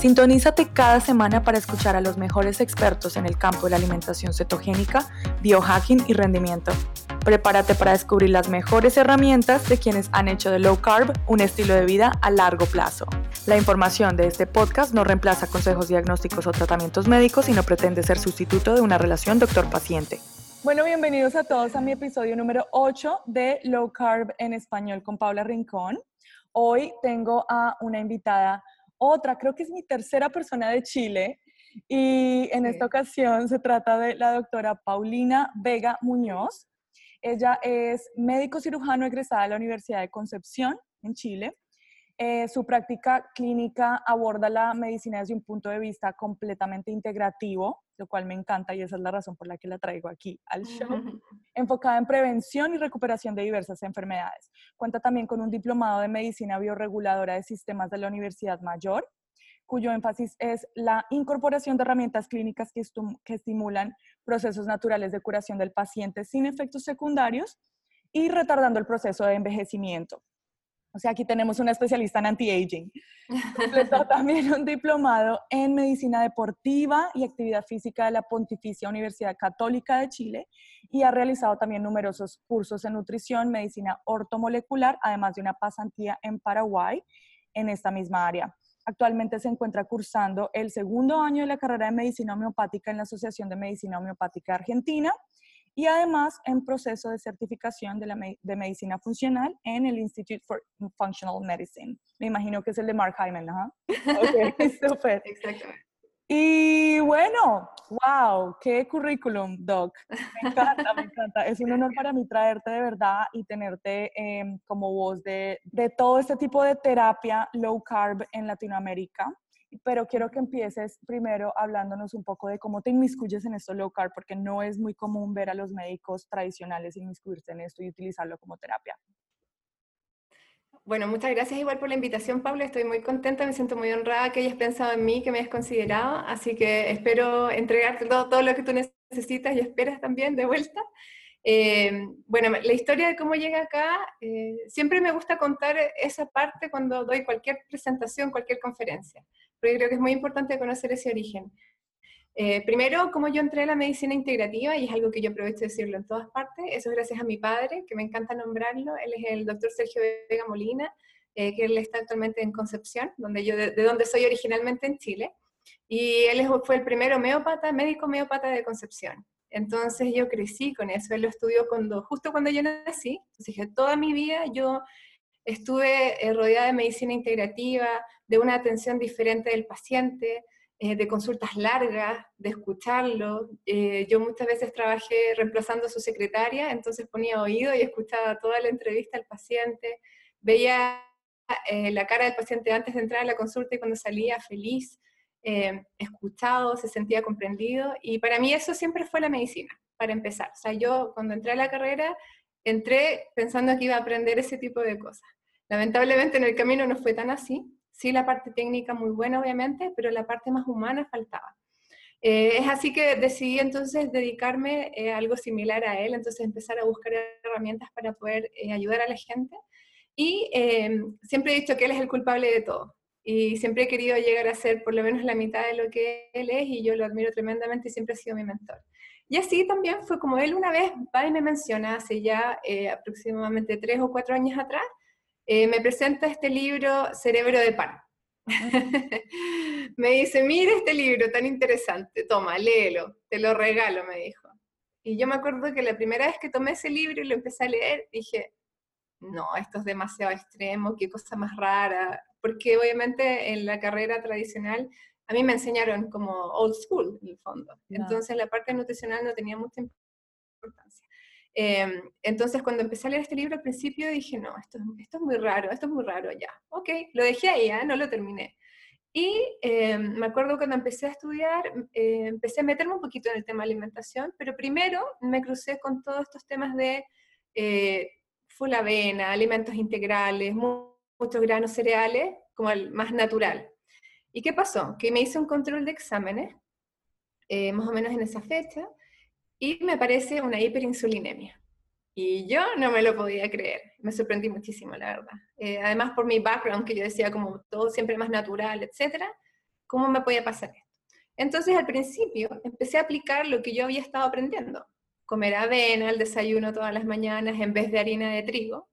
Sintonízate cada semana para escuchar a los mejores expertos en el campo de la alimentación cetogénica, biohacking y rendimiento. Prepárate para descubrir las mejores herramientas de quienes han hecho de low carb un estilo de vida a largo plazo. La información de este podcast no reemplaza consejos diagnósticos o tratamientos médicos y no pretende ser sustituto de una relación doctor-paciente. Bueno, bienvenidos a todos a mi episodio número 8 de Low Carb en español con Paula Rincón. Hoy tengo a una invitada, otra, creo que es mi tercera persona de Chile, y en esta ocasión se trata de la doctora Paulina Vega Muñoz. Ella es médico cirujano egresada de la Universidad de Concepción en Chile. Eh, su práctica clínica aborda la medicina desde un punto de vista completamente integrativo, lo cual me encanta y esa es la razón por la que la traigo aquí al show, enfocada en prevención y recuperación de diversas enfermedades. Cuenta también con un diplomado de medicina bioreguladora de sistemas de la Universidad Mayor cuyo énfasis es la incorporación de herramientas clínicas que, que estimulan procesos naturales de curación del paciente sin efectos secundarios y retardando el proceso de envejecimiento. O sea, aquí tenemos una especialista en anti-aging. Completó también un diplomado en medicina deportiva y actividad física de la Pontificia Universidad Católica de Chile y ha realizado también numerosos cursos en nutrición, medicina ortomolecular, además de una pasantía en Paraguay en esta misma área. Actualmente se encuentra cursando el segundo año de la carrera de medicina homeopática en la Asociación de Medicina Homeopática Argentina y además en proceso de certificación de, la de medicina funcional en el Institute for Functional Medicine. Me imagino que es el de Mark Hyman, ¿no? Ok, súper. Exactamente. Y bueno, wow, qué currículum, Doc. Me encanta, me encanta. Es un honor para mí traerte de verdad y tenerte em, como voz de, de todo este tipo de terapia low carb en Latinoamérica. Pero quiero que empieces primero hablándonos un poco de cómo te inmiscuyes en esto low carb, porque no es muy común ver a los médicos tradicionales inmiscuirse en esto y utilizarlo como terapia. Bueno, muchas gracias igual por la invitación, Paula. Estoy muy contenta, me siento muy honrada que hayas pensado en mí, que me hayas considerado. Así que espero entregarte todo, lo que tú necesitas y esperas también de vuelta. Eh, bueno, la historia de cómo llega acá, eh, siempre me gusta contar esa parte cuando doy cualquier presentación, cualquier conferencia, porque creo que es muy importante conocer ese origen. Eh, primero, como yo entré a la medicina integrativa, y es algo que yo aprovecho de decirlo en todas partes, eso es gracias a mi padre, que me encanta nombrarlo, él es el doctor Sergio Vega Molina, eh, que él está actualmente en Concepción, donde yo, de, donde soy originalmente en Chile, y él fue el primer homeópata, médico homeópata de Concepción. Entonces yo crecí con eso, él lo estudió cuando, justo cuando yo nací, entonces dije, toda mi vida yo estuve eh, rodeada de medicina integrativa, de una atención diferente del paciente, eh, de consultas largas, de escucharlo. Eh, yo muchas veces trabajé reemplazando a su secretaria, entonces ponía oído y escuchaba toda la entrevista al paciente, veía la cara del paciente antes de entrar a la consulta y cuando salía feliz, escuchado, se sentía comprendido. Y para mí eso siempre fue la medicina, para empezar. O sea, yo cuando entré a la carrera, entré pensando que iba a aprender ese tipo de cosas. Lamentablemente en el camino no fue tan así, Sí, la parte técnica muy buena, obviamente, pero la parte más humana faltaba. Eh, es así que decidí entonces dedicarme eh, a algo similar a él, entonces empezar a buscar herramientas para poder eh, ayudar a la gente. Y em, siempre he dicho que él es el culpable de todo. Y siempre he querido llegar a ser por lo menos la mitad de lo que él es y yo lo admiro tremendamente y siempre ha sido mi mentor. Y así también fue como él una vez va y me menciona hace ya aproximadamente tres o cuatro años atrás, eh, me presenta este libro, Cerebro de Pan. me dice, mire este libro tan interesante, toma, léelo, te lo regalo, me dijo. Y yo me acuerdo que la primera vez que tomé ese libro y lo empecé a leer, dije, no, esto es demasiado extremo, qué cosa más rara, porque obviamente en la carrera tradicional a mí me enseñaron como old school, en el fondo. Entonces la parte nutricional no tenía mucha importancia. Em, entonces, cuando empecé a leer este libro al principio dije, no, esto, esto es muy raro, esto es muy raro ya. Ok, lo dejé ahí, ¿eh? no lo terminé. Y em, me acuerdo cuando empecé a estudiar, eh, empecé a meterme un poquito en el tema de alimentación, pero primero me crucé con todos estos temas de eh, full avena, alimentos integrales, muchos granos cereales, como el más natural. ¿Y qué pasó? Que me hice un control de exámenes, eh, más o menos en esa fecha, y me aparece una hiperinsulinemia. Y yo no me lo podía creer, me sorprendí muchísimo, la verdad. Eh, además por mi background, que yo decía como todo siempre más natural, etcétera, ¿cómo me podía pasar esto? Entonces al principio empecé a aplicar lo que yo había estado aprendiendo. Comer avena al desayuno todas las mañanas en vez de harina de trigo,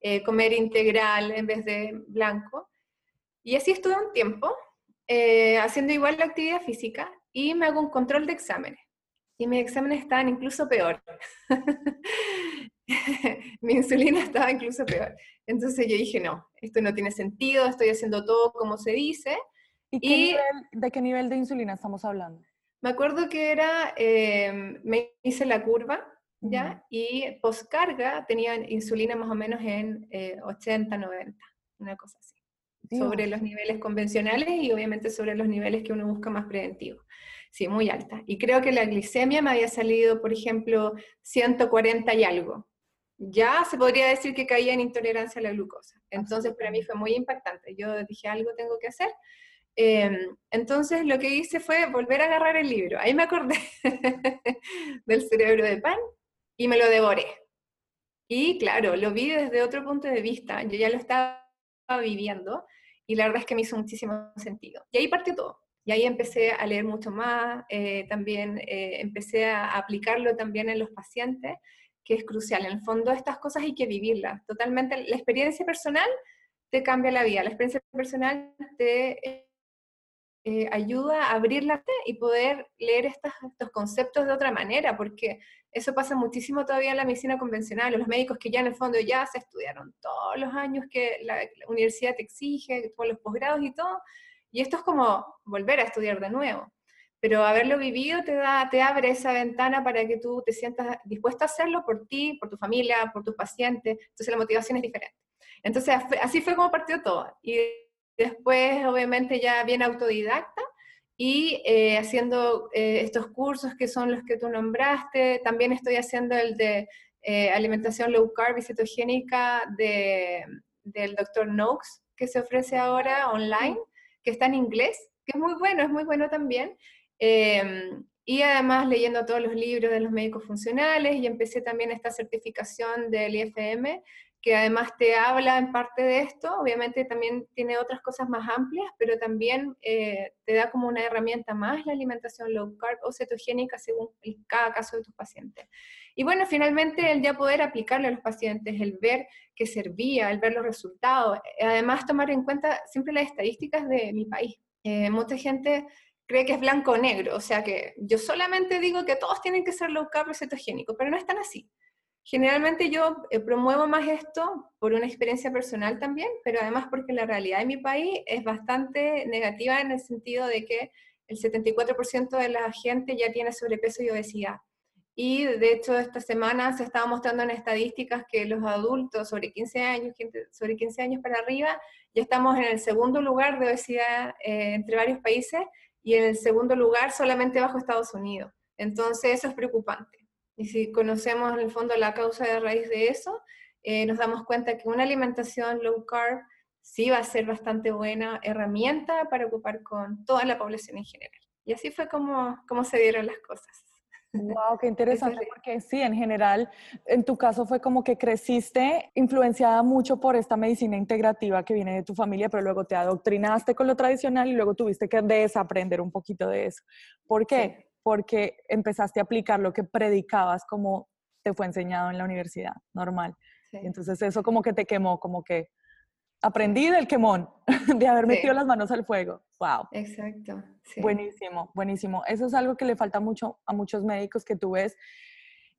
eh, comer integral en vez de blanco. Y así estuve un tiempo eh, haciendo igual la actividad física y me hago un control de exámenes. Y mis exámenes estaban incluso peor. Mi insulina estaba incluso peor. Entonces yo dije, no, esto no tiene sentido, estoy haciendo todo como se dice. ¿Y, de qué nivel de insulina estamos hablando? Me acuerdo que era, eh, me hice la curva, ¿ya? Y poscarga tenía insulina más o menos en 80, eh, 90, una cosa así. Sobre los niveles convencionales y obviamente sobre los niveles que uno busca más preventivos. Sí, muy alta. Y creo que la glicemia me había salido, por ejemplo, 140 y algo. Ya se podría decir que caía en intolerancia a la glucosa. Entonces, para mí fue muy impactante. Yo dije, algo tengo que hacer. Em, entonces, lo que hice fue volver a agarrar el libro. Ahí me acordé del cerebro de pan y me lo devoré. Y claro, lo vi desde otro punto de vista. Yo ya lo estaba viviendo y la verdad es que me hizo muchísimo sentido. Y ahí partió todo. Y ahí empecé a leer mucho más, eh, también eh, empecé a aplicarlo también en los pacientes, que es crucial. En el fondo estas cosas hay que vivirlas. Totalmente, la experiencia personal te cambia la vida, la experiencia personal te eh, ayuda a abrir la mente y poder leer estos, estos conceptos de otra manera, porque eso pasa muchísimo todavía en la medicina convencional, los médicos que ya en el fondo ya se estudiaron todos los años que la, la universidad te exige, con los posgrados y todo, y esto es como volver a estudiar de nuevo. Pero haberlo vivido te, da, te abre esa ventana para que tú te sientas dispuesto a hacerlo por ti, por tu familia, por tus pacientes. Entonces la motivación es diferente. Entonces así fue como partió todo. Y después, obviamente, ya bien autodidacta y eh, haciendo eh, estos cursos que son los que tú nombraste. También estoy haciendo el de eh, alimentación low carb y cetogénica de, del doctor Noakes, que se ofrece ahora online que está en inglés, que es muy bueno, es muy bueno también. Em, y además leyendo todos los libros de los médicos funcionales y empecé también esta certificación del IFM, que además te habla en parte de esto, obviamente también tiene otras cosas más amplias, pero también eh, te da como una herramienta más la alimentación low carb o cetogénica según cada caso de tus pacientes. Y bueno, finalmente el ya poder aplicarle a los pacientes, el ver que servía, el ver los resultados, además tomar en cuenta siempre las estadísticas de mi país. Eh, mucha gente cree que es blanco o negro, o sea que yo solamente digo que todos tienen que ser low carb o cetogénicos, pero no es tan así. Generalmente yo eh, promuevo más esto por una experiencia personal también, pero además porque la realidad de mi país es bastante negativa en el sentido de que el 74% de la gente ya tiene sobrepeso y obesidad. Y de hecho esta semana se estaba mostrando en estadísticas que los adultos sobre 15 años, sobre 15 años para arriba, ya estamos en el segundo lugar de obesidad eh, entre varios países y en el segundo lugar solamente bajo Estados Unidos. Entonces eso es preocupante. Y si conocemos en el fondo la causa de raíz de eso, eh, nos damos cuenta que una alimentación low carb sí va a ser bastante buena herramienta para ocupar con toda la población en general. Y así fue como, como se dieron las cosas. Wow, qué interesante, porque sí, en general, en tu caso fue como que creciste influenciada mucho por esta medicina integrativa que viene de tu familia, pero luego te adoctrinaste con lo tradicional y luego tuviste que desaprender un poquito de eso. ¿Por qué? Porque empezaste a aplicar lo que predicabas como te fue enseñado en la universidad, normal. Entonces eso como que te quemó, como que aprendí del quemón, de haber metido las manos al fuego. Wow. Exacto. Buenísimo, buenísimo. Eso es algo que le falta mucho a muchos médicos que tú ves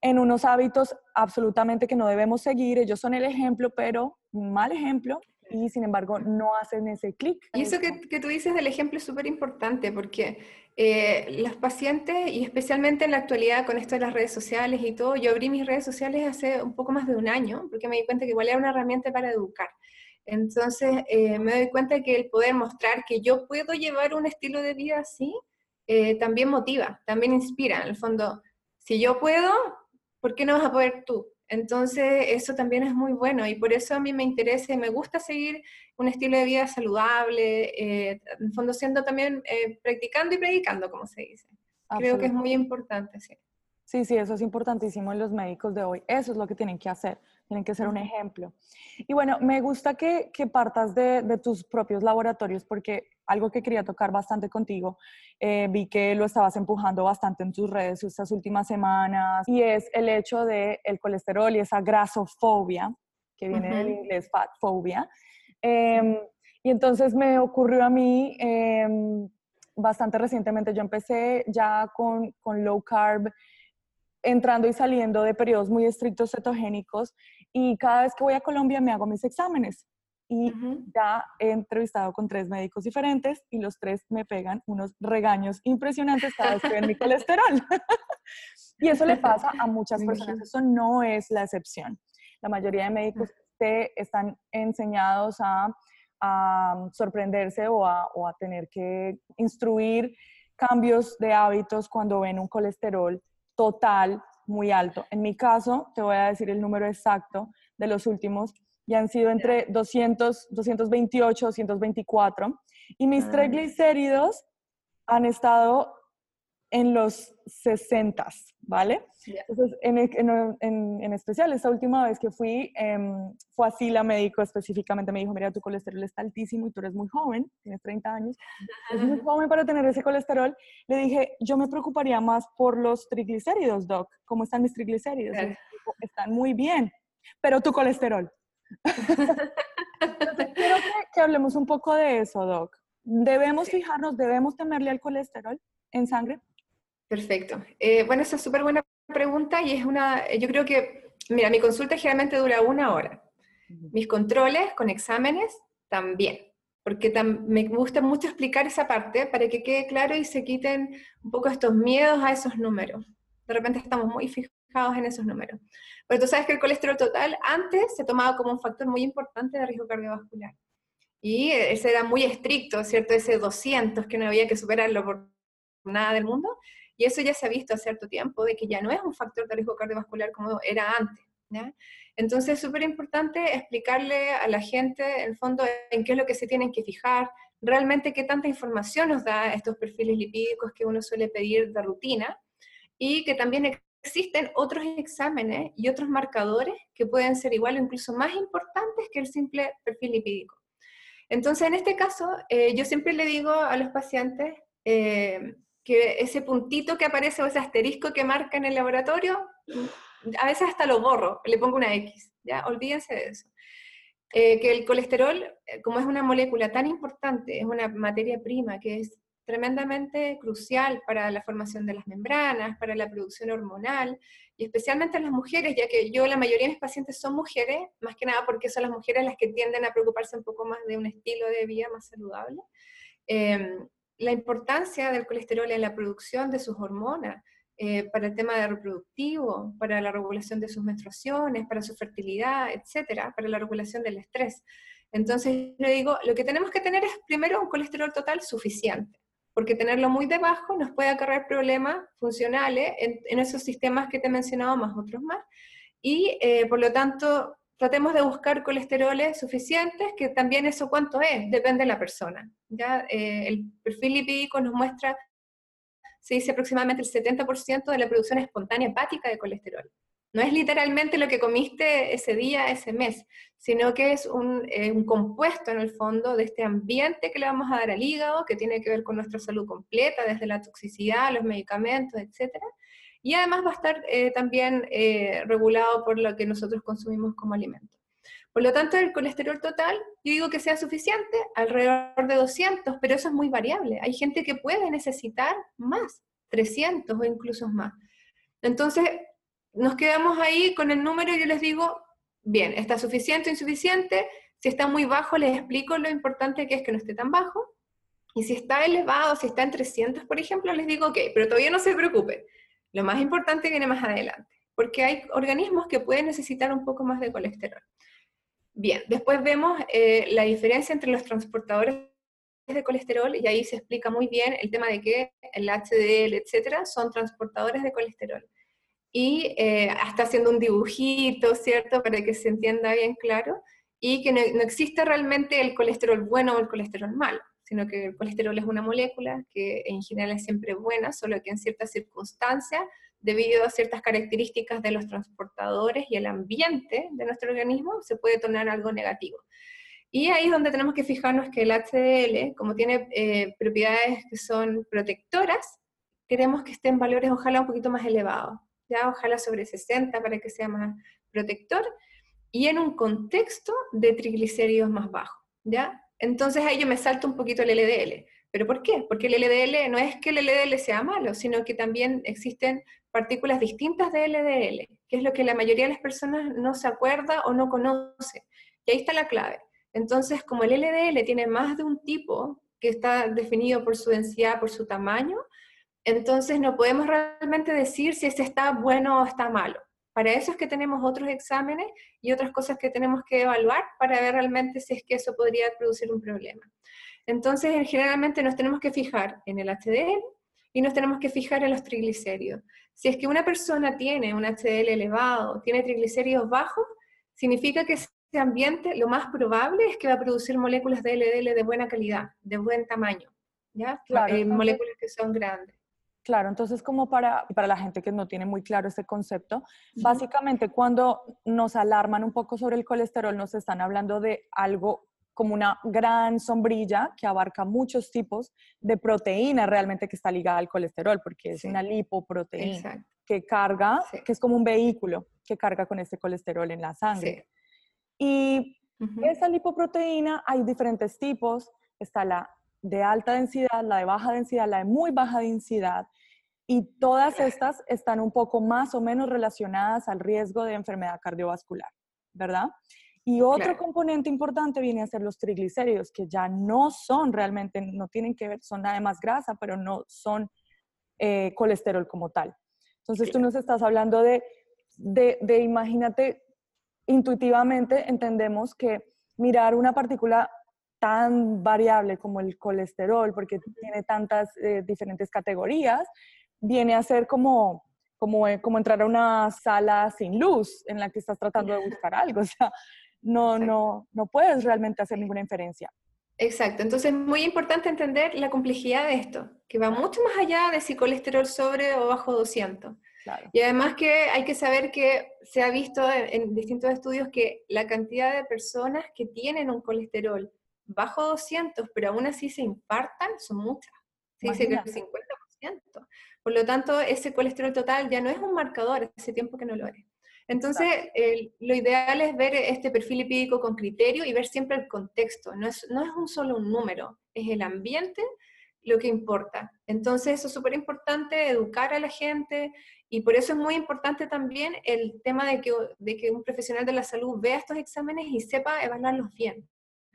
en unos hábitos absolutamente que no debemos seguir. Ellos son el ejemplo, pero un mal ejemplo y sin embargo no hacen ese clic. Y eso que, que, tú dices del ejemplo es súper importante porque eh, los pacientes, y especialmente en la actualidad con esto de las redes sociales y todo, yo abrí mis redes sociales hace un poco más de un año porque me di cuenta que igual era una herramienta para educar. Entonces eh, me doy cuenta que el poder mostrar que yo puedo llevar un estilo de vida así, eh, también motiva, también inspira. En el fondo, si yo puedo, ¿por qué no vas a poder tú? Entonces, eso también es muy bueno y por eso a mí me interesa y me gusta seguir un estilo de vida saludable, eh, en fondo siendo también eh, practicando y predicando, como se dice. Creo que es muy importante, sí. Sí, sí, eso es importantísimo en los médicos de hoy. Eso es lo que tienen que hacer. Tienen que ser un ejemplo. Y bueno, me gusta que, que partas de, de, tus propios laboratorios porque algo que quería tocar bastante contigo, eh, vi que lo estabas empujando bastante en tus redes estas últimas semanas y es el hecho de el colesterol y esa grasofobia, que viene del inglés fat phobia. Eh, y entonces me ocurrió a mí eh, bastante recientemente, yo empecé ya con, con low carb, entrando y saliendo de periodos muy estrictos cetogénicos y cada vez que voy a Colombia me hago mis exámenes y ya he entrevistado con tres médicos diferentes y los tres me pegan unos regaños impresionantes cada vez que ven mi colesterol. y eso le pasa a muchas personas, eso no es la excepción. La mayoría de médicos están enseñados a, sorprenderse o a, o a tener que instruir cambios de hábitos cuando ven un colesterol total muy alto. En mi caso, te voy a decir el número exacto de los últimos, y han sido entre 200, 228, 224, y mis ah. triglicéridos han estado en los 60, ¿vale? Entonces, en, en, en, especial, esta última vez que fui, em, fue así la médico específicamente, me dijo, mira, tu colesterol está altísimo y tú eres muy joven, tienes 30 años, es muy joven para tener ese colesterol. Le dije, yo me preocuparía más por los triglicéridos, doc. ¿Cómo están mis triglicéridos? Están muy bien, pero tu colesterol. Entonces, quiero que, que hablemos un poco de eso, doc. ¿Debemos fijarnos, debemos temerle al colesterol en sangre? Perfecto. Eh, bueno, esa es súper buena pregunta y es una, yo creo que, mira, mi consulta generalmente dura una hora. Mis controles con exámenes también, porque me gusta mucho explicar esa parte para que quede claro y se quiten un poco estos miedos a esos números. De repente estamos muy fijados en esos números. Pero tú sabes que el colesterol total antes se tomaba como un factor muy importante de riesgo cardiovascular. Y ese era muy estricto, ¿cierto? Ese 200 que no había que superarlo por nada del mundo. Y eso ya se ha visto hace cierto tiempo, de que ya no es un factor de riesgo cardiovascular como era antes. Entonces es súper importante explicarle a la gente, en el fondo, en qué es lo que se tienen que fijar, realmente qué tanta información nos da estos perfiles lipídicos que uno suele pedir de rutina, y que también existen otros exámenes y otros marcadores que pueden ser igual o incluso más importantes que el simple perfil lipídico. Entonces, en este caso, eh, yo siempre le digo a los pacientes, eh, que ese puntito que aparece o ese asterisco que marca en el laboratorio, a veces hasta lo borro, le pongo una X, ¿ya? Olvídense de eso. Eh, que el colesterol, eh, como es una molécula tan importante, es una materia prima que es tremendamente crucial para la formación de las membranas, para la producción hormonal, y especialmente en las mujeres, ya que yo la mayoría de mis pacientes son mujeres, más que nada porque son las mujeres las que tienden a preocuparse un poco más de un estilo de vida más saludable. Eh, la importancia del colesterol en la producción de sus hormonas, eh, para el tema de reproductivo, para la regulación de sus menstruaciones, para su fertilidad, etcétera, para la regulación del estrés. Entonces, le digo, lo que tenemos que tener es primero un colesterol total suficiente, porque tenerlo muy debajo nos puede acarrear problemas funcionales en, esos sistemas que te he mencionado, más otros más, y eh, por lo tanto tratemos de buscar colesteroles suficientes, que también eso cuánto es, depende de la persona. ¿ya? Eh, el perfil lipídico nos muestra, se dice aproximadamente el 70% de la producción espontánea hepática de colesterol. No es literalmente lo que comiste ese día, ese mes, sino que es un, eh, un, compuesto en el fondo de este ambiente que le vamos a dar al hígado, que tiene que ver con nuestra salud completa, desde la toxicidad, los medicamentos, etcétera, y además va a estar eh, también eh, regulado por lo que nosotros consumimos como alimento. Por lo tanto, el colesterol total, yo digo que sea suficiente, alrededor de 200, pero eso es muy variable. Hay gente que puede necesitar más, 300 o incluso más. Entonces, nos quedamos ahí con el número yo les digo, bien, ¿está suficiente o insuficiente? Si está muy bajo, les explico lo importante que es que no esté tan bajo. Y si está elevado, si está en 300, por ejemplo, les digo, ok, pero todavía no se preocupe. Lo más importante viene más adelante, porque hay organismos que pueden necesitar un poco más de colesterol. Bien, después vemos eh, la diferencia entre los transportadores de colesterol y ahí se explica muy bien el tema de que el HDL, etcétera, son transportadores de colesterol. Y eh, hasta haciendo un dibujito, ¿cierto? Para que se entienda bien claro, y que no, no existe realmente el colesterol bueno o el colesterol malo sino que el colesterol es una molécula que en general es siempre buena, solo que en ciertas circunstancias debido a ciertas características de los transportadores y el ambiente de nuestro organismo, se puede tornar algo negativo. Y ahí es donde tenemos que fijarnos que el HDL, como tiene eh, propiedades que son protectoras, queremos que estén valores ojalá un poquito más elevados, ya ojalá sobre 60 para que sea más protector, y en un contexto de triglicéridos más bajos, ¿ya? Entonces ahí yo me salto un poquito el LDL. ¿Pero por qué? Porque el LDL no es que el LDL sea malo, sino que también existen partículas distintas de LDL, que es lo que la mayoría de las personas no se acuerda o no conoce. Y ahí está la clave. Entonces, como el LDL tiene más de un tipo que está definido por su densidad, por su tamaño, entonces no podemos realmente decir si ese está bueno o está malo. Para eso es que tenemos otros exámenes y otras cosas que tenemos que evaluar para ver realmente si es que eso podría producir un problema. Entonces, generalmente nos tenemos que fijar en el HDL y nos tenemos que fijar en los triglicéridos. Si es que una persona tiene un HDL elevado, tiene triglicéridos bajos, significa que ese ambiente lo más probable es que va a producir moléculas de LDL de buena calidad, de buen tamaño, ¿ya? Claro, eh, moléculas que son grandes. Claro, entonces como para, para la gente que no tiene muy claro este concepto, básicamente cuando nos alarman un poco sobre el colesterol, nos están hablando de algo como una gran sombrilla que abarca muchos tipos de proteína realmente que está ligada al colesterol, porque es una lipoproteína que carga, que es como un vehículo que carga con este colesterol en la sangre. Y esa lipoproteína hay diferentes tipos, está la de alta densidad, la de baja densidad, la de muy baja densidad, y todas estas están un poco más o menos relacionadas al riesgo de enfermedad cardiovascular, ¿verdad? Y otro componente importante viene a ser los triglicéridos, que ya no son realmente, no tienen que ver, son además grasa, pero no son eh, colesterol como tal. Entonces tú nos estás hablando de, de, de, imagínate, intuitivamente entendemos que mirar una partícula tan variable como el colesterol, porque tiene tantas eh, diferentes categorías, viene a ser como, como, eh, como entrar a una sala sin luz en la que estás tratando de buscar algo. O sea, no, no, no puedes realmente hacer ninguna inferencia. Exacto, entonces es muy importante entender la complejidad de esto, que va mucho más allá de si colesterol sobre o bajo 200. Y además que hay que saber que se ha visto en, distintos estudios que la cantidad de personas que tienen un colesterol bajo 200, pero aún así se infartan, son muchas. Se que el 50%. Por lo tanto, ese colesterol total ya no es un marcador, hace tiempo que no lo es. Entonces, lo ideal es ver este perfil lipídico con criterio y ver siempre el contexto. No es, no es un solo un número, es el ambiente lo que importa. Entonces, eso es súper importante, educar a la gente, y por eso es muy importante también el tema de que, de que un profesional de la salud vea estos exámenes y sepa evaluarlos bien.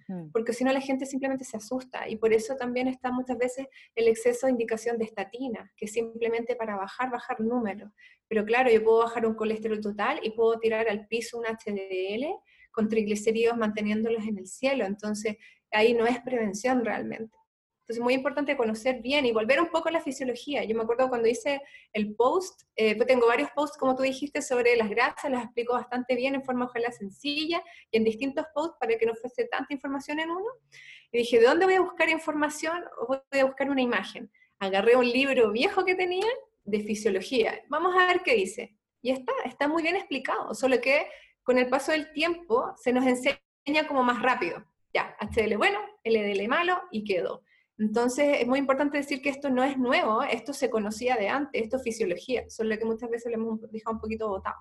Mm. porque si no la gente simplemente se asusta y por eso también está muchas veces el exceso de indicación de estatina, que es simplemente para bajar, bajar números. Pero claro, yo puedo bajar un colesterol total y puedo tirar al piso un HDL con triglicéridos manteniéndolos en el cielo, entonces ahí no es prevención realmente. Entonces, muy importante conocer bien y volver un poco a la fisiología. Yo me acuerdo cuando hice el post, eh, pues tengo varios posts, como tú dijiste, sobre las grasas, las explico bastante bien en forma ojalá sencilla y en distintos posts para que no fuese tanta información en uno. Y dije, ¿de dónde voy a buscar información? O voy a buscar una imagen. Agarré un libro viejo que tenía de fisiología. Vamos a ver qué dice. Y está, está muy bien explicado, solo que con el paso del tiempo se nos enseña como más rápido. Ya, HDL bueno, LDL malo y quedó. Entonces, es muy importante decir que esto no es nuevo, esto se conocía de antes, esto es fisiología, solo que muchas veces lo hemos dejado un poquito botado.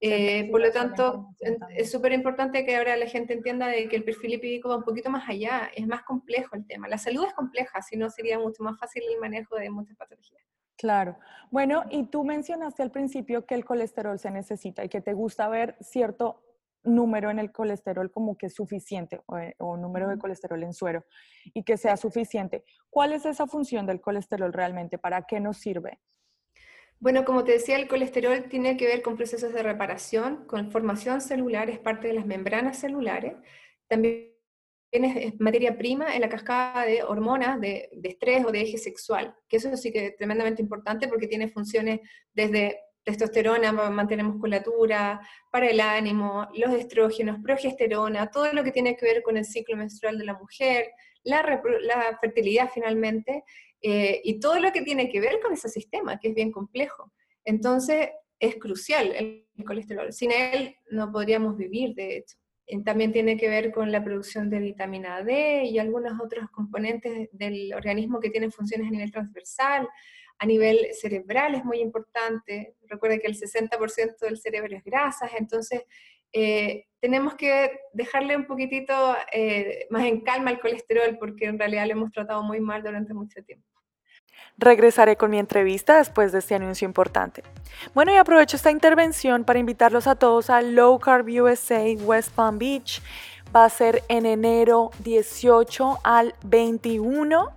Eh, por lo tanto, es súper importante que ahora la gente entienda de que el perfil lipídico va un poquito más allá, es más complejo el tema. La salud es compleja, si no sería mucho más fácil el manejo de muchas patologías. Claro. Bueno, y tú mencionaste al principio que el colesterol se necesita y que te gusta ver cierto número en el colesterol como que es suficiente eh, o, número de colesterol en suero y que sea suficiente. ¿Cuál es esa función del colesterol realmente? ¿Para qué nos sirve? Bueno, como te decía, el colesterol tiene que ver con procesos de reparación, con formación celular, es parte de las membranas celulares. También es materia prima en la cascada de hormonas de, de, estrés o de eje sexual, que eso sí que es tremendamente importante porque tiene funciones desde testosterona mantener musculatura, para el ánimo, los estrógenos, progesterona, todo lo que tiene que ver con el ciclo menstrual de la mujer, la, la fertilidad finalmente, eh, y todo lo que tiene que ver con ese sistema, que es bien complejo. Entonces, es crucial el, colesterol. Sin él no podríamos vivir, de hecho. También tiene que ver con la producción de vitamina D y algunos otros componentes del organismo que tienen funciones a nivel transversal. A nivel cerebral es muy importante. Recuerda que el 60% del cerebro es grasas, entonces eh, tenemos que dejarle un poquitito eh, más en calma el colesterol porque en realidad lo hemos tratado muy mal durante mucho tiempo. Regresaré con mi entrevista después de este anuncio importante. Bueno, y aprovecho esta intervención para invitarlos a todos a Low Carb USA West Palm Beach. Va a ser en enero 18 al 21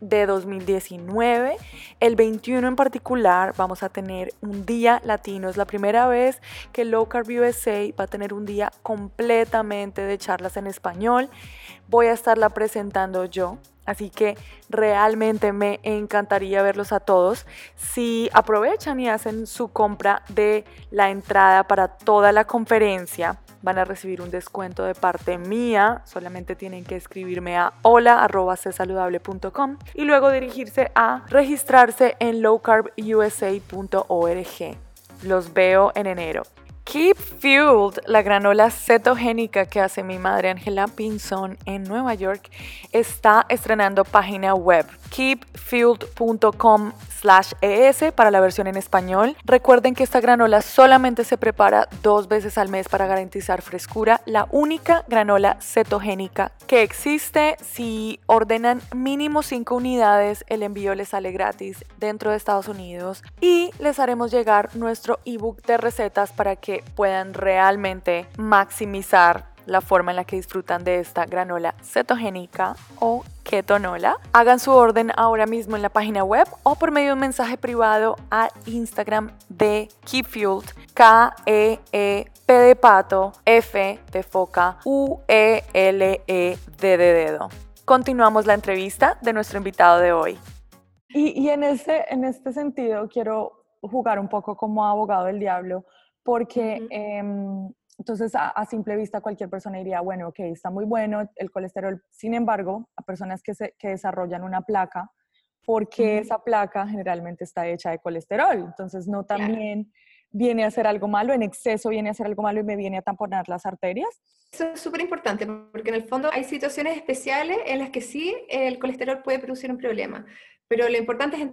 de 2019. El 21 en particular vamos a tener un día latino. Es la primera vez que Low Carb USA va a tener un día completamente de charlas en español. Voy a estarla presentando yo. Así que realmente me encantaría verlos a todos. Si aprovechan y hacen su compra de la entrada para toda la conferencia, van a recibir un descuento de parte mía. Solamente tienen que escribirme a hola.csaludable.com y luego dirigirse a registrarse en lowcarbusa.org. Los veo en enero. Keep Fueled, la granola cetogénica que hace mi madre Angela Pinson en Nueva York, está estrenando página web keepfueled.com ES para la versión en español. Recuerden que esta granola solamente se prepara dos veces al mes para garantizar frescura. La única granola cetogénica que existe. Si ordenan mínimo 5 unidades, el envío les sale gratis dentro de Estados Unidos y les haremos llegar nuestro ebook de recetas para que puedan realmente maximizar la forma en la que disfrutan de esta granola cetogénica o ketonola. Hagan su orden ahora mismo en la página web o por medio de un mensaje privado a Instagram de KeepFueled, K-E-E-P de pato, F de foca, U-E-L-E-D de dedo. Continuamos la entrevista de nuestro invitado de hoy. Y, en, este, en este sentido quiero jugar un poco como abogado del diablo porque entonces, a, simple vista, cualquier persona diría, bueno, ok, está muy bueno el colesterol. Sin embargo, a personas que, se, que desarrollan una placa, porque esa placa generalmente está hecha de colesterol. Entonces, no también viene a ser algo malo, en exceso viene a ser algo malo y me viene a tamponar las arterias. Eso es súper importante, porque en el fondo hay situaciones especiales en las que sí el colesterol puede producir un problema, pero lo importante es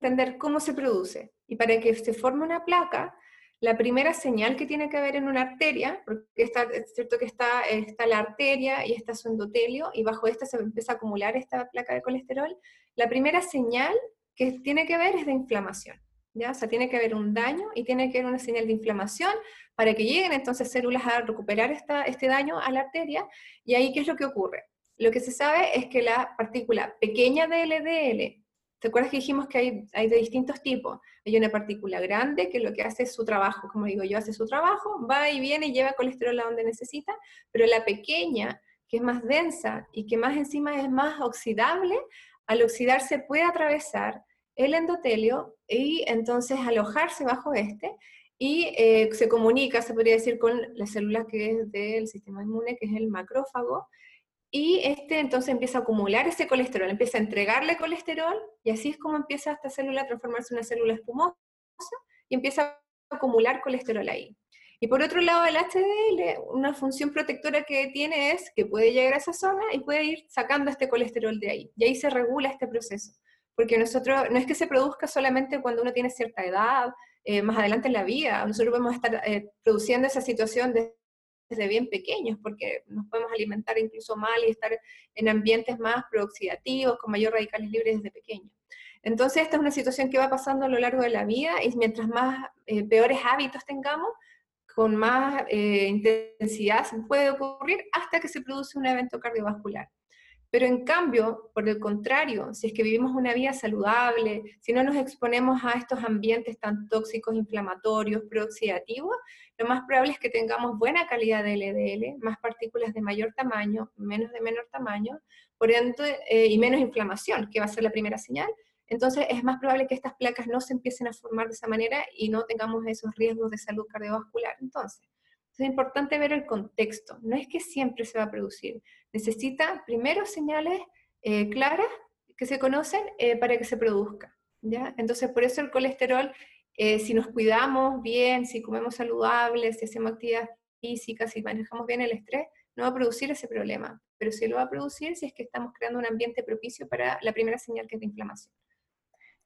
entender cómo se produce. Y para que se forme una placa, la primera señal que tiene que haber en una arteria, porque está, es cierto que está, está la arteria y está su endotelio, y bajo esta se empieza a acumular esta placa de colesterol, la primera señal que tiene que ver es de inflamación. ¿ya? O sea, tiene que haber un daño y tiene que haber una señal de inflamación para que lleguen entonces células a recuperar esta, este daño a la arteria. Y ahí, ¿qué es lo que ocurre? Lo que se sabe es que la partícula pequeña de LDL ¿Te acuerdas que dijimos que hay, hay, de distintos tipos? Hay una partícula grande que lo que hace es su trabajo, como digo yo, hace su trabajo, va y viene y lleva colesterol a donde necesita, pero la pequeña, que es más densa y que más encima es más oxidable, al oxidarse puede atravesar el endotelio y entonces alojarse bajo este y eh, se comunica, se podría decir, con la célula que es del sistema inmune, que es el macrófago, y este entonces empieza a acumular ese colesterol, empieza a entregarle colesterol y así es como empieza esta célula a transformarse en una célula espumosa y empieza a acumular colesterol ahí. Y por otro lado, el HDL, una función protectora que tiene es que puede llegar a esa zona y puede ir sacando este colesterol de ahí. Y ahí se regula este proceso. Porque nosotros, no es que se produzca solamente cuando uno tiene cierta edad, eh, más adelante en la vida. Nosotros podemos estar eh, produciendo esa situación de desde bien pequeños, porque nos podemos alimentar incluso mal y estar en ambientes más prooxidativos, con mayor radicales libres desde pequeños. Entonces, esta es una situación que va pasando a lo largo de la vida y mientras más eh, peores hábitos tengamos, con más eh, intensidad puede ocurrir hasta que se produce un evento cardiovascular. Pero en cambio, por el contrario, si es que vivimos una vida saludable, si no nos exponemos a estos ambientes tan tóxicos, inflamatorios, prooxidativos, lo más probable es que tengamos buena calidad de LDL, más partículas de mayor tamaño, menos de menor tamaño, por ende, eh, y menos inflamación, que va a ser la primera señal. Entonces es más probable que estas placas no se empiecen a formar de esa manera y no tengamos esos riesgos de salud cardiovascular. Entonces, es importante ver el contexto. No es que siempre se va a producir. Necesita primero señales eh, claras que se conocen eh, para que se produzca. ¿ya? Entonces, por eso el colesterol eh, si nos cuidamos bien, si comemos saludables, si hacemos actividad física, si manejamos bien el estrés, no va a producir ese problema. Pero sí lo va a producir si es que estamos creando un ambiente propicio para la primera señal que es de inflamación.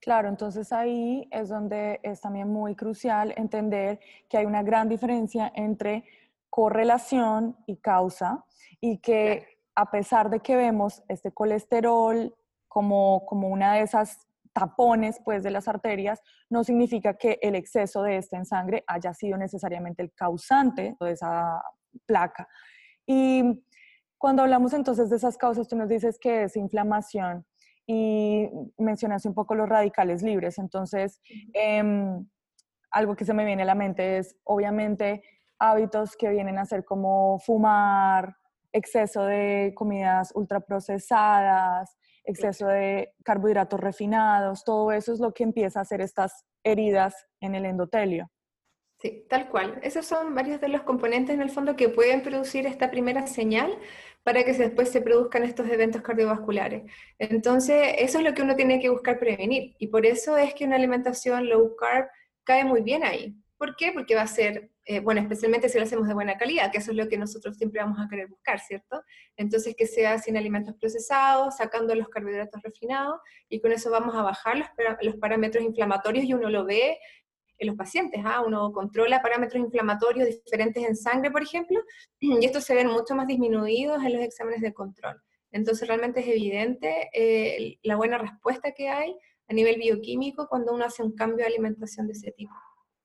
Claro, entonces ahí es donde es también muy crucial entender que hay una gran diferencia entre correlación y causa y que a pesar de que vemos este colesterol como, como una de esas tapones pues, de las arterias, no significa que el exceso de este en sangre haya sido necesariamente el causante de esa placa. Y cuando hablamos entonces de esas causas, tú nos dices que es inflamación y mencionaste un poco los radicales libres. Entonces, em, algo que se me viene a la mente es, obviamente, hábitos que vienen a ser como fumar, exceso de comidas ultraprocesadas, exceso de carbohidratos refinados, todo eso es lo que empieza a hacer estas heridas en el endotelio. Sí, tal cual. Esos son varios de los componentes en el fondo que pueden producir esta primera señal para que después se produzcan estos eventos cardiovasculares. Entonces, eso es lo que uno tiene que buscar prevenir. Y por eso es que una alimentación low carb cae muy bien ahí. ¿Por qué? Porque va a ser, eh, bueno, especialmente si lo hacemos de buena calidad, que eso es lo que nosotros siempre vamos a querer buscar, ¿cierto? Entonces, que sea sin alimentos procesados, sacando los carbohidratos refinados, y con eso vamos a bajar los, parámetros inflamatorios y uno lo ve en los pacientes. ¿ah? Uno controla parámetros inflamatorios diferentes en sangre, por ejemplo, y estos se ven mucho más disminuidos en los exámenes de control. Entonces realmente es evidente eh, la buena respuesta que hay a nivel bioquímico cuando uno hace un cambio de alimentación de ese tipo,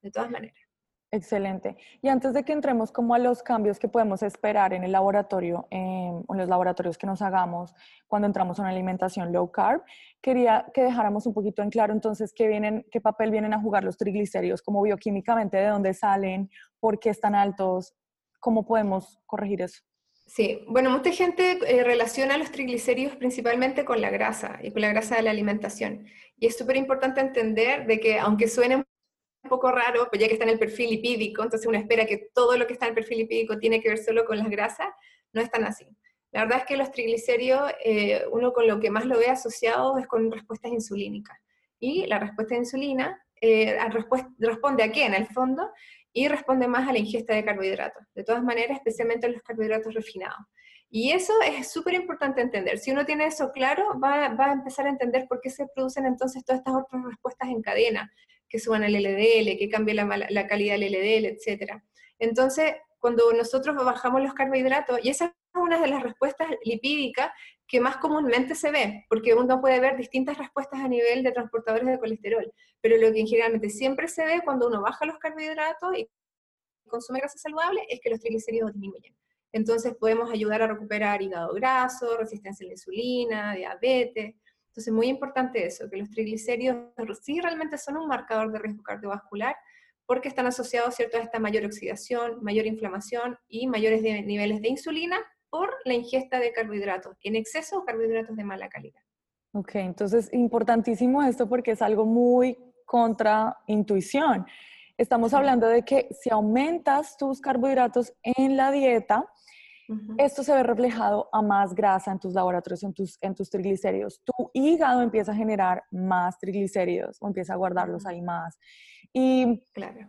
de todas maneras. Excelente. Y antes de que entremos como a los cambios que podemos esperar en el laboratorio, en los laboratorios que nos hagamos cuando entramos a una alimentación low carb, quería que dejáramos un poquito en claro entonces qué, vienen, qué papel vienen a jugar los triglicéridos, como bioquímicamente, de dónde salen, por qué están altos, cómo podemos corregir eso. Sí, bueno, mucha gente eh, relaciona los triglicéridos principalmente con la grasa y con la grasa de la alimentación. Y es súper importante entender de que aunque suene un poco raro, pues ya que está en el perfil lipídico, entonces uno espera que todo lo que está en el perfil lipídico tiene que ver solo con las grasas, no es tan así. La verdad es que los triglicéridos, eh, uno con lo que más lo ve asociado es con respuestas insulínicas. Y la respuesta de insulina eh, responde a qué en el fondo y responde más a la ingesta de carbohidratos. De todas maneras, especialmente los carbohidratos refinados. Y eso es súper importante entender. Si uno tiene eso claro, va, va, a empezar a entender por qué se producen entonces todas estas otras respuestas en cadena, que suban el LDL, que cambie la, calidad del LDL, etc. Entonces, cuando nosotros bajamos los carbohidratos, y esa es una de las respuestas lipídicas que más comúnmente se ve, porque uno puede ver distintas respuestas a nivel de transportadores de colesterol, pero lo que generalmente siempre se ve cuando uno baja los carbohidratos y consume grasa saludable es que los triglicéridos disminuyen. Entonces podemos ayudar a recuperar hígado graso, resistencia a la insulina, diabetes, entonces, muy importante eso, que los triglicéridos sí realmente son un marcador de riesgo cardiovascular porque están asociados ¿cierto? a esta mayor oxidación, mayor inflamación y mayores niveles de insulina por la ingesta de carbohidratos en exceso o carbohidratos de mala calidad. Ok, entonces importantísimo esto porque es algo muy contra intuición. Estamos hablando de que si aumentas tus carbohidratos en la dieta, esto se ve reflejado a más grasa en tus laboratorios, en tus, en tus triglicéridos. Tu hígado empieza a generar más triglicéridos o empieza a guardarlos ahí más. Y claro.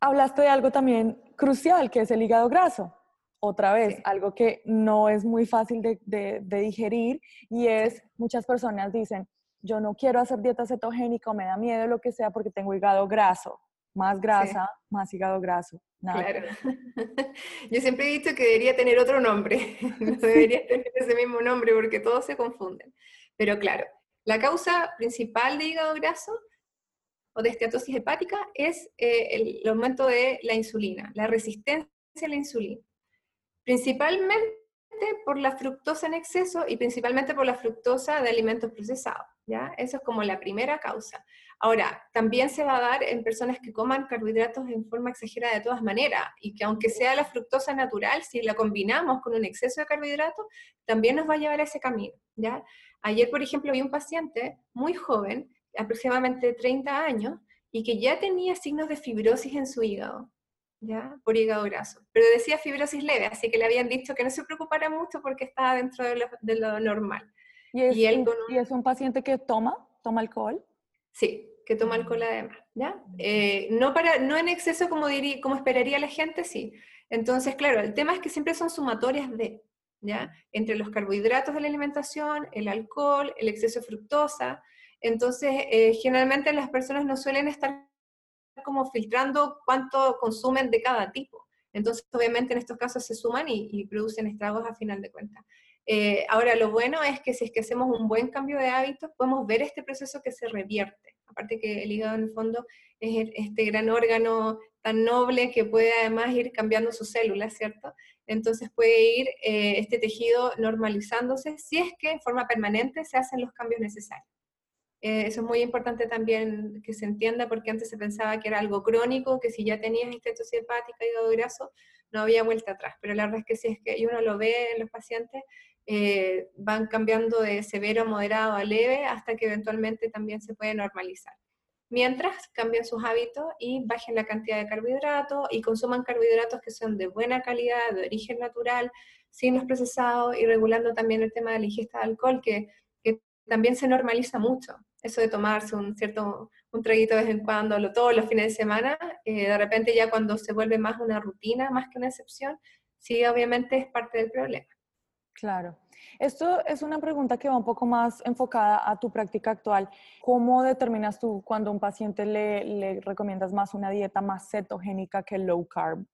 hablaste de algo también crucial, que es el hígado graso. Otra vez, algo que no es muy fácil de, de, digerir y es, muchas personas dicen, yo no quiero hacer dieta cetogénica me da miedo lo que sea porque tengo hígado graso más grasa, más hígado graso. Claro. Yo siempre he dicho que debería tener otro nombre, no debería tener ese mismo nombre porque todos se confunden. Pero claro, la causa principal de hígado graso o de esteatosis hepática es eh, el, aumento de la insulina, la resistencia a la insulina. Principalmente por la fructosa en exceso y principalmente por la fructosa de alimentos procesados. ¿ya? Eso es como la primera causa. Ahora, también se va a dar en personas que coman carbohidratos en forma exagerada de todas maneras y que aunque sea la fructosa natural, si la combinamos con un exceso de carbohidratos, también nos va a llevar a ese camino. ¿ya? Ayer, por ejemplo, vi un paciente muy joven, aproximadamente 30 años, y que ya tenía signos de fibrosis en su hígado. ¿ya? Por hígado graso. Pero decía fibrosis leve, así que le habían dicho que no se preocupara mucho porque estaba dentro de lo, normal. ¿Y es, ¿Y, es un paciente que toma, toma alcohol? Sí, que toma alcohol además, ¿ya? Eh, no, para, no en exceso como, diría, como esperaría la gente, sí. Entonces, claro, el tema es que siempre son sumatorias de, ¿ya? Entre los carbohidratos de la alimentación, el alcohol, el exceso de fructosa. Entonces, eh, generalmente las personas no suelen estar como filtrando cuánto consumen de cada tipo. Entonces, obviamente en estos casos se suman y, producen estragos a final de cuentas. Eh, ahora, lo bueno es que si es que hacemos un buen cambio de hábitos, podemos ver este proceso que se revierte. Aparte que el hígado en el fondo es este gran órgano tan noble que puede además ir cambiando sus células, ¿cierto? Entonces puede ir eh, este tejido normalizándose si es que en forma permanente se hacen los cambios necesarios. Eh, eso es muy importante también que se entienda porque antes se pensaba que era algo crónico, que si ya tenías estetosis hepática, hígado graso, no había vuelta atrás. Pero la verdad es que si es que uno lo ve en los pacientes, eh, van cambiando de severo, moderado a leve hasta que eventualmente también se puede normalizar. Mientras cambien sus hábitos y bajen la cantidad de carbohidratos y consuman carbohidratos que son de buena calidad, de origen natural, sin los procesados y regulando también el tema de la ingesta de alcohol, que, que también se normaliza mucho eso de tomarse un cierto, un traguito de vez en cuando, todos los fines de semana, eh, de repente ya cuando se vuelve más una rutina, más que una excepción, sí, obviamente es parte del problema. Claro. Esto es una pregunta que va un poco más enfocada a tu práctica actual. ¿Cómo determinas tú cuando a un paciente le, le recomiendas más una dieta más cetogénica que low carb?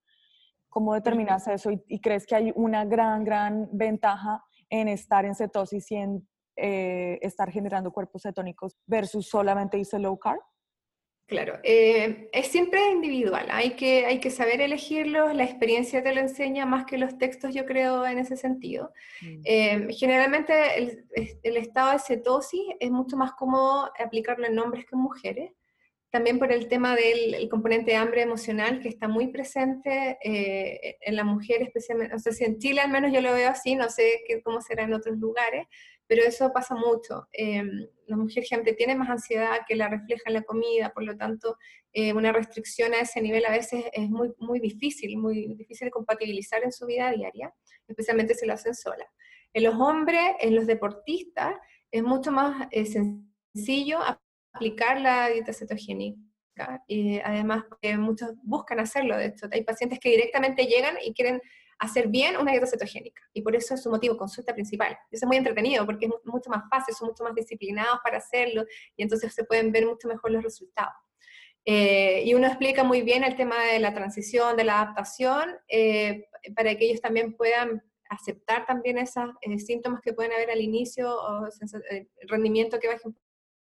¿Cómo determinas eso y, y, crees que hay una gran, gran ventaja en estar en cetosis y en eh, estar generando cuerpos cetónicos versus solamente irse low carb? Claro, eh, es siempre individual, hay que, hay que saber elegirlos, la experiencia te lo enseña más que los textos, yo creo, en ese sentido. Mm. Eh, generalmente el, el, estado de cetosis es mucho más cómodo aplicarlo en hombres que en mujeres, también por el tema del componente de hambre emocional que está muy presente en la mujer, especialmente, no sé si en Chile al menos yo lo veo así, no sé qué, cómo será en otros lugares, pero eso pasa mucho. Eh, la mujer gente tiene más ansiedad que la refleja en la comida, por lo tanto, eh, una restricción a ese nivel a veces es muy, muy difícil, muy difícil de compatibilizar en su vida diaria, especialmente si lo hacen sola. En los hombres, en los deportistas, es mucho más eh, sencillo aplicar la dieta cetogénica. Y además, muchos buscan hacerlo. De hecho, hay pacientes que directamente llegan y quieren hacer bien una dieta cetogénica. Y por eso es su motivo, consulta principal. Eso es muy entretenido porque es mucho más fácil, son mucho más disciplinados para hacerlo y entonces se pueden ver mucho mejor los resultados. Eh, y uno explica muy bien el tema de la transición, de la adaptación, eh, para que ellos también puedan aceptar también esos eh, síntomas que pueden haber al inicio o rendimiento que baje un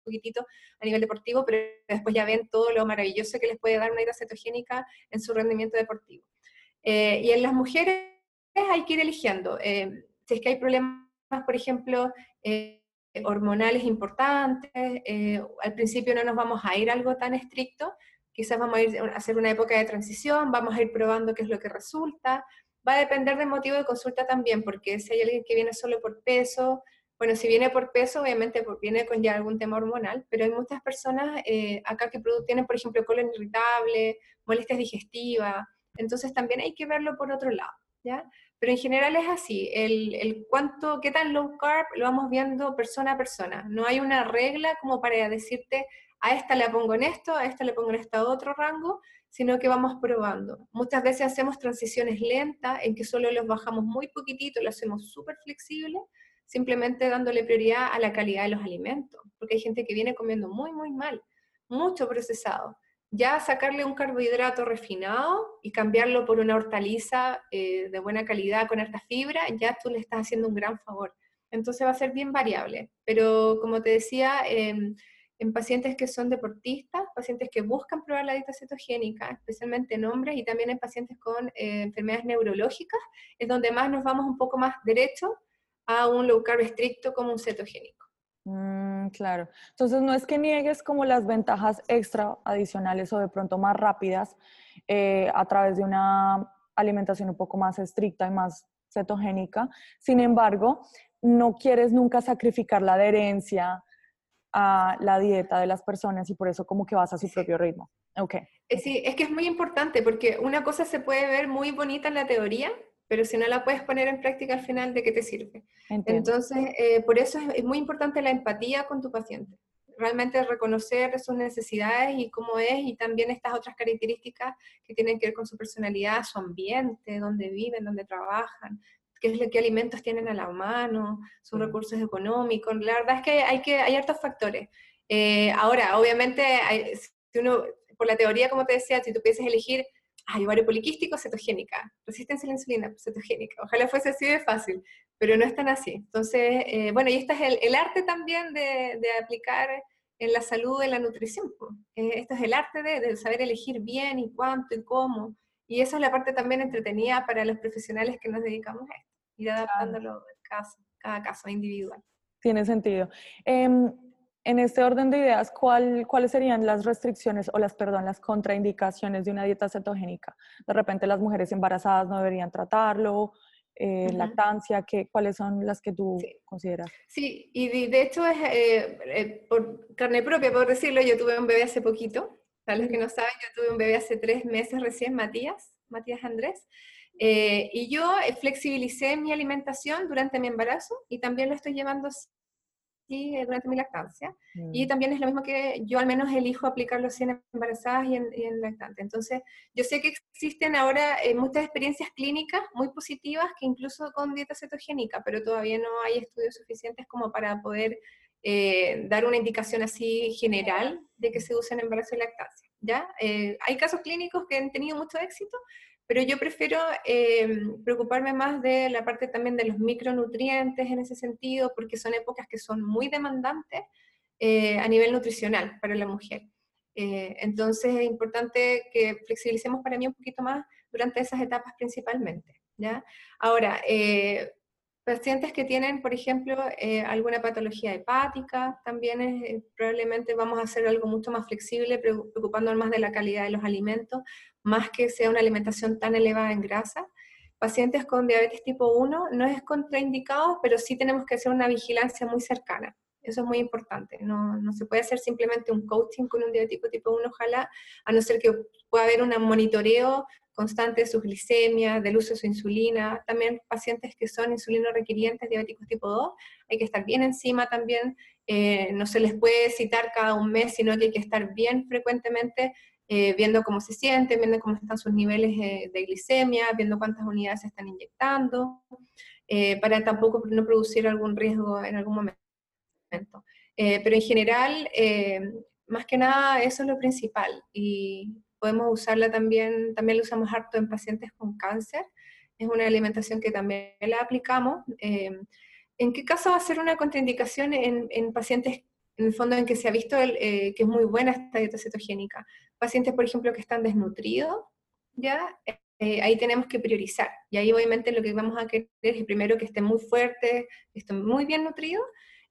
poquitito a nivel deportivo, pero después ya ven todo lo maravilloso que les puede dar una dieta cetogénica en su rendimiento deportivo. Eh, y en las mujeres hay que ir eligiendo. Eh, si es que hay problemas, por ejemplo, eh, hormonales importantes, al principio no nos vamos a ir a algo tan estricto, quizás vamos a, ir a hacer una época de transición, vamos a ir probando qué es lo que resulta. Va a depender del motivo de consulta también, porque si hay alguien que viene solo por peso, bueno, si viene por peso, obviamente viene con ya algún tema hormonal, pero hay muchas personas acá que tienen, por ejemplo, colon irritable, molestias digestivas, entonces también hay que verlo por otro lado, ¿ya? Pero en general es así, el, el, cuánto, qué tan low carb lo vamos viendo persona a persona. No hay una regla como para decirte, a esta le pongo en esto, a esta le pongo en este otro rango, sino que vamos probando. Muchas veces hacemos transiciones lentas en que solo los bajamos muy poquitito, lo hacemos súper flexible, simplemente dándole prioridad a la calidad de los alimentos, porque hay gente que viene comiendo muy, muy mal, mucho procesado ya sacarle un carbohidrato refinado y cambiarlo por una hortaliza eh, de buena calidad con alta fibra, ya tú le estás haciendo un gran favor. Entonces va a ser bien variable. Pero como te decía, em, en pacientes que son deportistas, pacientes que buscan probar la dieta cetogénica, especialmente en hombres y también en pacientes con eh, enfermedades neurológicas, es donde más nos vamos un poco más derecho a un low carb estricto como un cetogénico. Mm, claro. Entonces no es que niegues como las ventajas extra adicionales o de pronto más rápidas eh, a través de una alimentación un poco más estricta y más cetogénica. Sin embargo, no quieres nunca sacrificar la adherencia a la dieta de las personas y por eso como que vas a su propio ritmo. Okay. Eh, sí, es que es muy importante porque una cosa se puede ver muy bonita en la teoría, pero si no la puedes poner en práctica al final, ¿de qué te sirve? Entonces, eh, por eso es, muy importante la empatía con tu paciente. realmente reconocer sus necesidades y cómo es, y también estas otras características que tienen que ver con su personalidad, su ambiente, dónde viven, dónde trabajan, qué, qué alimentos tienen a la mano, sus recursos económicos. La verdad es que hay, que, hay hartos factores. Eh, ahora, obviamente, si uno, por la teoría, como te decía, si tú piensas elegir hay ovario poliquístico, cetogénica, resistencia a la insulina, cetogénica. Ojalá fuese así de fácil, pero no es tan así. Entonces, eh, bueno, y este es el, el arte también de, de, aplicar en la salud, en la nutrición. Eh, esto es el arte de, de, saber elegir bien y cuánto y cómo. Y esa es la parte también entretenida para los profesionales que nos dedicamos a esto, ir adaptándolo caso, cada caso individual. Tiene sentido. Eh, en este orden de ideas, ¿cuál, ¿cuáles serían las restricciones o las, perdón, las contraindicaciones de una dieta cetogénica? De repente las mujeres embarazadas no deberían tratarlo, eh, lactancia, ¿qué, ¿cuáles son las que tú consideras? Sí, y de, hecho es eh, eh, por carne propia, por decirlo, yo tuve un bebé hace poquito, para los que no saben, yo tuve un bebé hace tres meses recién, Matías, Matías Andrés, y yo flexibilicé mi alimentación durante mi embarazo y también lo estoy llevando sí, durante mi lactancia. Y mm. también es lo mismo que yo al menos elijo aplicarlo así en embarazadas y en, en lactantes. Entonces, yo sé que existen ahora eh, muchas experiencias clínicas muy positivas que incluso con dieta cetogénica, pero todavía no hay estudios suficientes como para poder eh, dar una indicación así general de que se usa en embarazo y lactancia. ¿ya? Eh, hay casos clínicos que han tenido mucho éxito, pero yo prefiero em, preocuparme más de la parte también de los micronutrientes en ese sentido, porque son épocas que son muy demandantes eh, a nivel nutricional para la mujer. Eh, entonces es importante que flexibilicemos para mí un poquito más durante esas etapas principalmente. ¿ya? Ahora, eh, pacientes que tienen, por ejemplo, alguna patología hepática, también probablemente vamos a hacer algo mucho más flexible, preocupándonos más de la calidad de los alimentos, más que sea una alimentación tan elevada en grasa. Pacientes con diabetes tipo 1 no es contraindicado, pero sí tenemos que hacer una vigilancia muy cercana. Eso es muy importante. No, no, se puede hacer simplemente un coaching con un diabético tipo 1, ojalá, a no ser que pueda haber un monitoreo constante de su glicemia, del uso de su insulina. También pacientes que son insulino requirientes, diabéticos tipo 2, hay que estar bien encima también. Eh, no se les puede citar cada un mes, sino que hay que estar bien frecuentemente eh, viendo cómo se sienten, viendo cómo están sus niveles eh, de glicemia, viendo cuántas unidades se están inyectando, eh, para tampoco no producir algún riesgo en algún momento. pero en general, más que nada, eso es lo principal. Y podemos usarla también, también la usamos harto en pacientes con cáncer. Es una alimentación que también la aplicamos. ¿En qué caso va a ser una contraindicación en, en pacientes en el fondo en que se ha visto que es muy buena esta dieta cetogénica? pacientes, por ejemplo, que están desnutridos, ¿ya? Eh, ahí tenemos que priorizar. Y ahí obviamente lo que vamos a querer es primero que estén muy fuertes, que estén muy bien nutridos,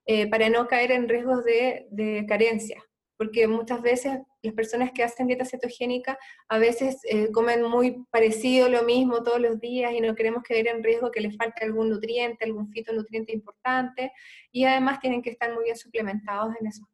eh, para no caer en riesgos de, de, carencia. Porque muchas veces las personas que hacen dieta cetogénica a veces eh, comen muy parecido lo mismo todos los días y no queremos caer en riesgo que les falte algún nutriente, algún fitonutriente importante y además tienen que estar muy bien suplementados en esos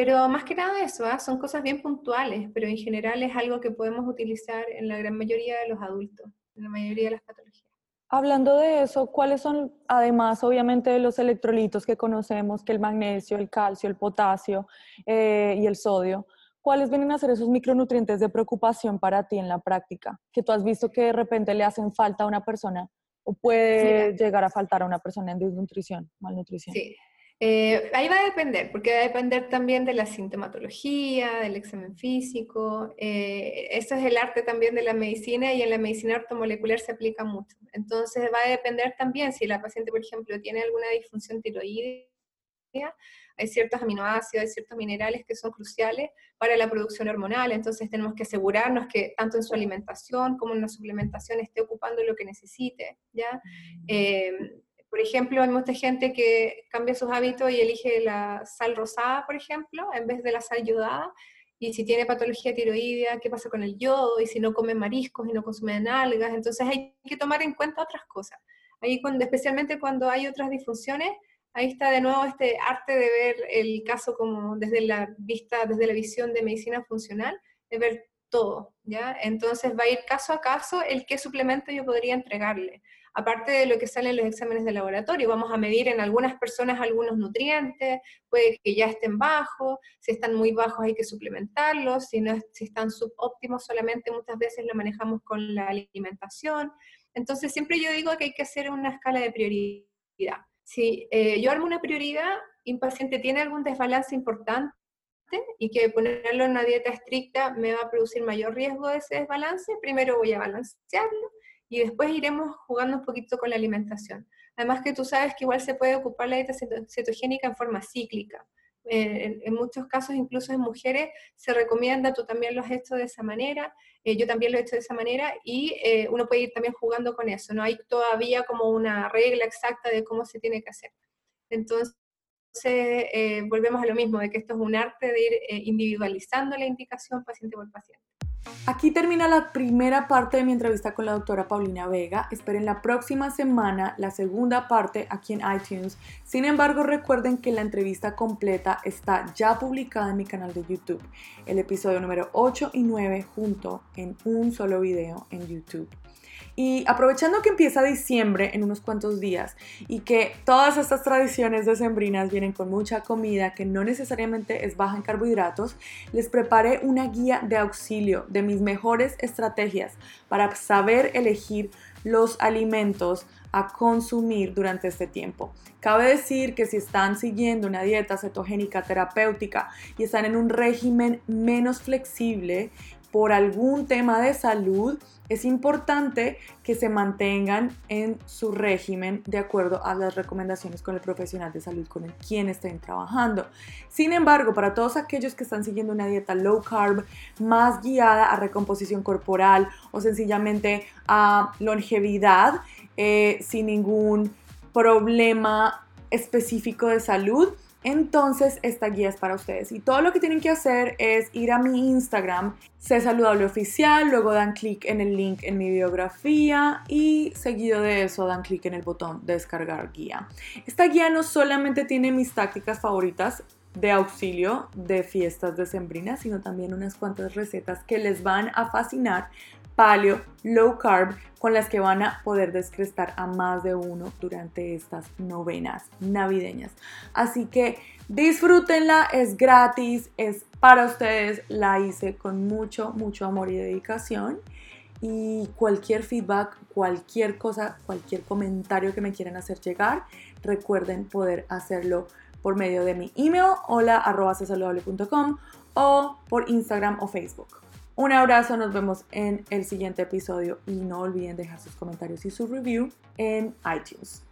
pero más que nada eso, ¿ah? son cosas bien puntuales, pero en general es algo que podemos utilizar en la gran mayoría de los adultos, en la mayoría de las patologías. Hablando de eso, ¿cuáles son, además, obviamente, los electrolitos que conocemos, que el magnesio, el calcio, el potasio eh, y el sodio? ¿Cuáles vienen a ser esos micronutrientes de preocupación para ti en la práctica? Que tú has visto que de repente le hacen falta a una persona o puede llegar a faltar a una persona en desnutrición, malnutrición. Sí, eh, ahí va a depender, porque va a depender también de la sintomatología, del examen físico. Eh, eso es el arte también de la medicina y en la medicina ortomolecular se aplica mucho. Entonces va a depender también si la paciente, por ejemplo, tiene alguna disfunción tiroidea, hay ciertos aminoácidos, hay ciertos minerales que son cruciales para la producción hormonal, entonces tenemos que asegurarnos que tanto en su alimentación como en la suplementación esté ocupando lo que necesite, ¿ya? Mm. Eh, por ejemplo, hay mucha gente que cambia sus hábitos y elige la sal rosada, por ejemplo, en vez de la sal yodada. Y si tiene patología tiroidea, ¿qué pasa con el yodo? Y si no come mariscos y no consume algas, entonces hay que tomar en cuenta otras cosas. Ahí cuando, especialmente cuando hay otras disfunciones, ahí está de nuevo este arte de ver el caso como desde la vista, desde la visión de medicina funcional, de ver todo, ¿ya? Entonces va a ir caso a caso el qué suplemento yo podría entregarle. aparte de lo que sale en los exámenes de laboratorio. Vamos a medir en algunas personas algunos nutrientes, puede que ya estén bajos, si están muy bajos hay que suplementarlos, si, no, si están subóptimos solamente muchas veces lo manejamos con la alimentación. Entonces siempre yo digo que hay que hacer una escala de prioridad. Si eh, yo armo una prioridad y un paciente tiene algún desbalance importante, y que ponerlo en una dieta estricta me va a producir mayor riesgo de ese desbalance, primero voy a balancearlo y después iremos jugando un poquito con la alimentación. Además que tú sabes que igual se puede ocupar la dieta cetogénica en forma cíclica. Eh, en, muchos casos, incluso en mujeres, se recomienda, tú también lo has hecho de esa manera, eh, yo también lo he hecho de esa manera, y eh, uno puede ir también jugando con eso. No hay todavía como una regla exacta de cómo se tiene que hacer. Entonces, volvemos a lo mismo, de que esto es un arte de ir individualizando la indicación paciente por paciente. Aquí termina la primera parte de mi entrevista con la doctora Paulina Vega. Esperen la próxima semana la segunda parte aquí en iTunes. Sin embargo, recuerden que la entrevista completa está ya publicada en mi canal de YouTube. El episodio número 8 y 9 junto en un solo video en YouTube. Y aprovechando que empieza diciembre en unos cuantos días y que todas estas tradiciones decembrinas vienen con mucha comida que no necesariamente es baja en carbohidratos, les preparé una guía de auxilio de mis mejores estrategias para saber elegir los alimentos a consumir durante este tiempo. Cabe decir que si están siguiendo una dieta cetogénica terapéutica y están en un régimen menos flexible por algún tema de salud, es importante que se mantengan en su régimen de acuerdo a las recomendaciones con el profesional de salud con el quien estén trabajando. Sin embargo, para todos aquellos que están siguiendo una dieta low carb más guiada a recomposición corporal o sencillamente a longevidad eh, sin ningún problema específico de salud, entonces esta guía es para ustedes. Y todo lo que tienen que hacer es ir a mi Instagram, C Saludable Oficial, luego dan clic en el link en mi biografía y seguido de eso dan clic en el botón descargar guía. Esta guía no solamente tiene mis tácticas favoritas, de auxilio de fiestas decembrinas, sino también unas cuantas recetas que les van a fascinar paleo, low carb, con las que van a poder descrestar a más de uno durante estas novenas navideñas. Así que disfrútenla, es gratis, es para ustedes, la hice con mucho, mucho amor y dedicación. Y cualquier feedback, cualquier cosa, cualquier comentario que me quieran hacer llegar, recuerden poder hacerlo por medio de mi email hola o por Instagram o Facebook. Un abrazo, nos vemos en el siguiente episodio y no olviden dejar sus comentarios y su review en iTunes.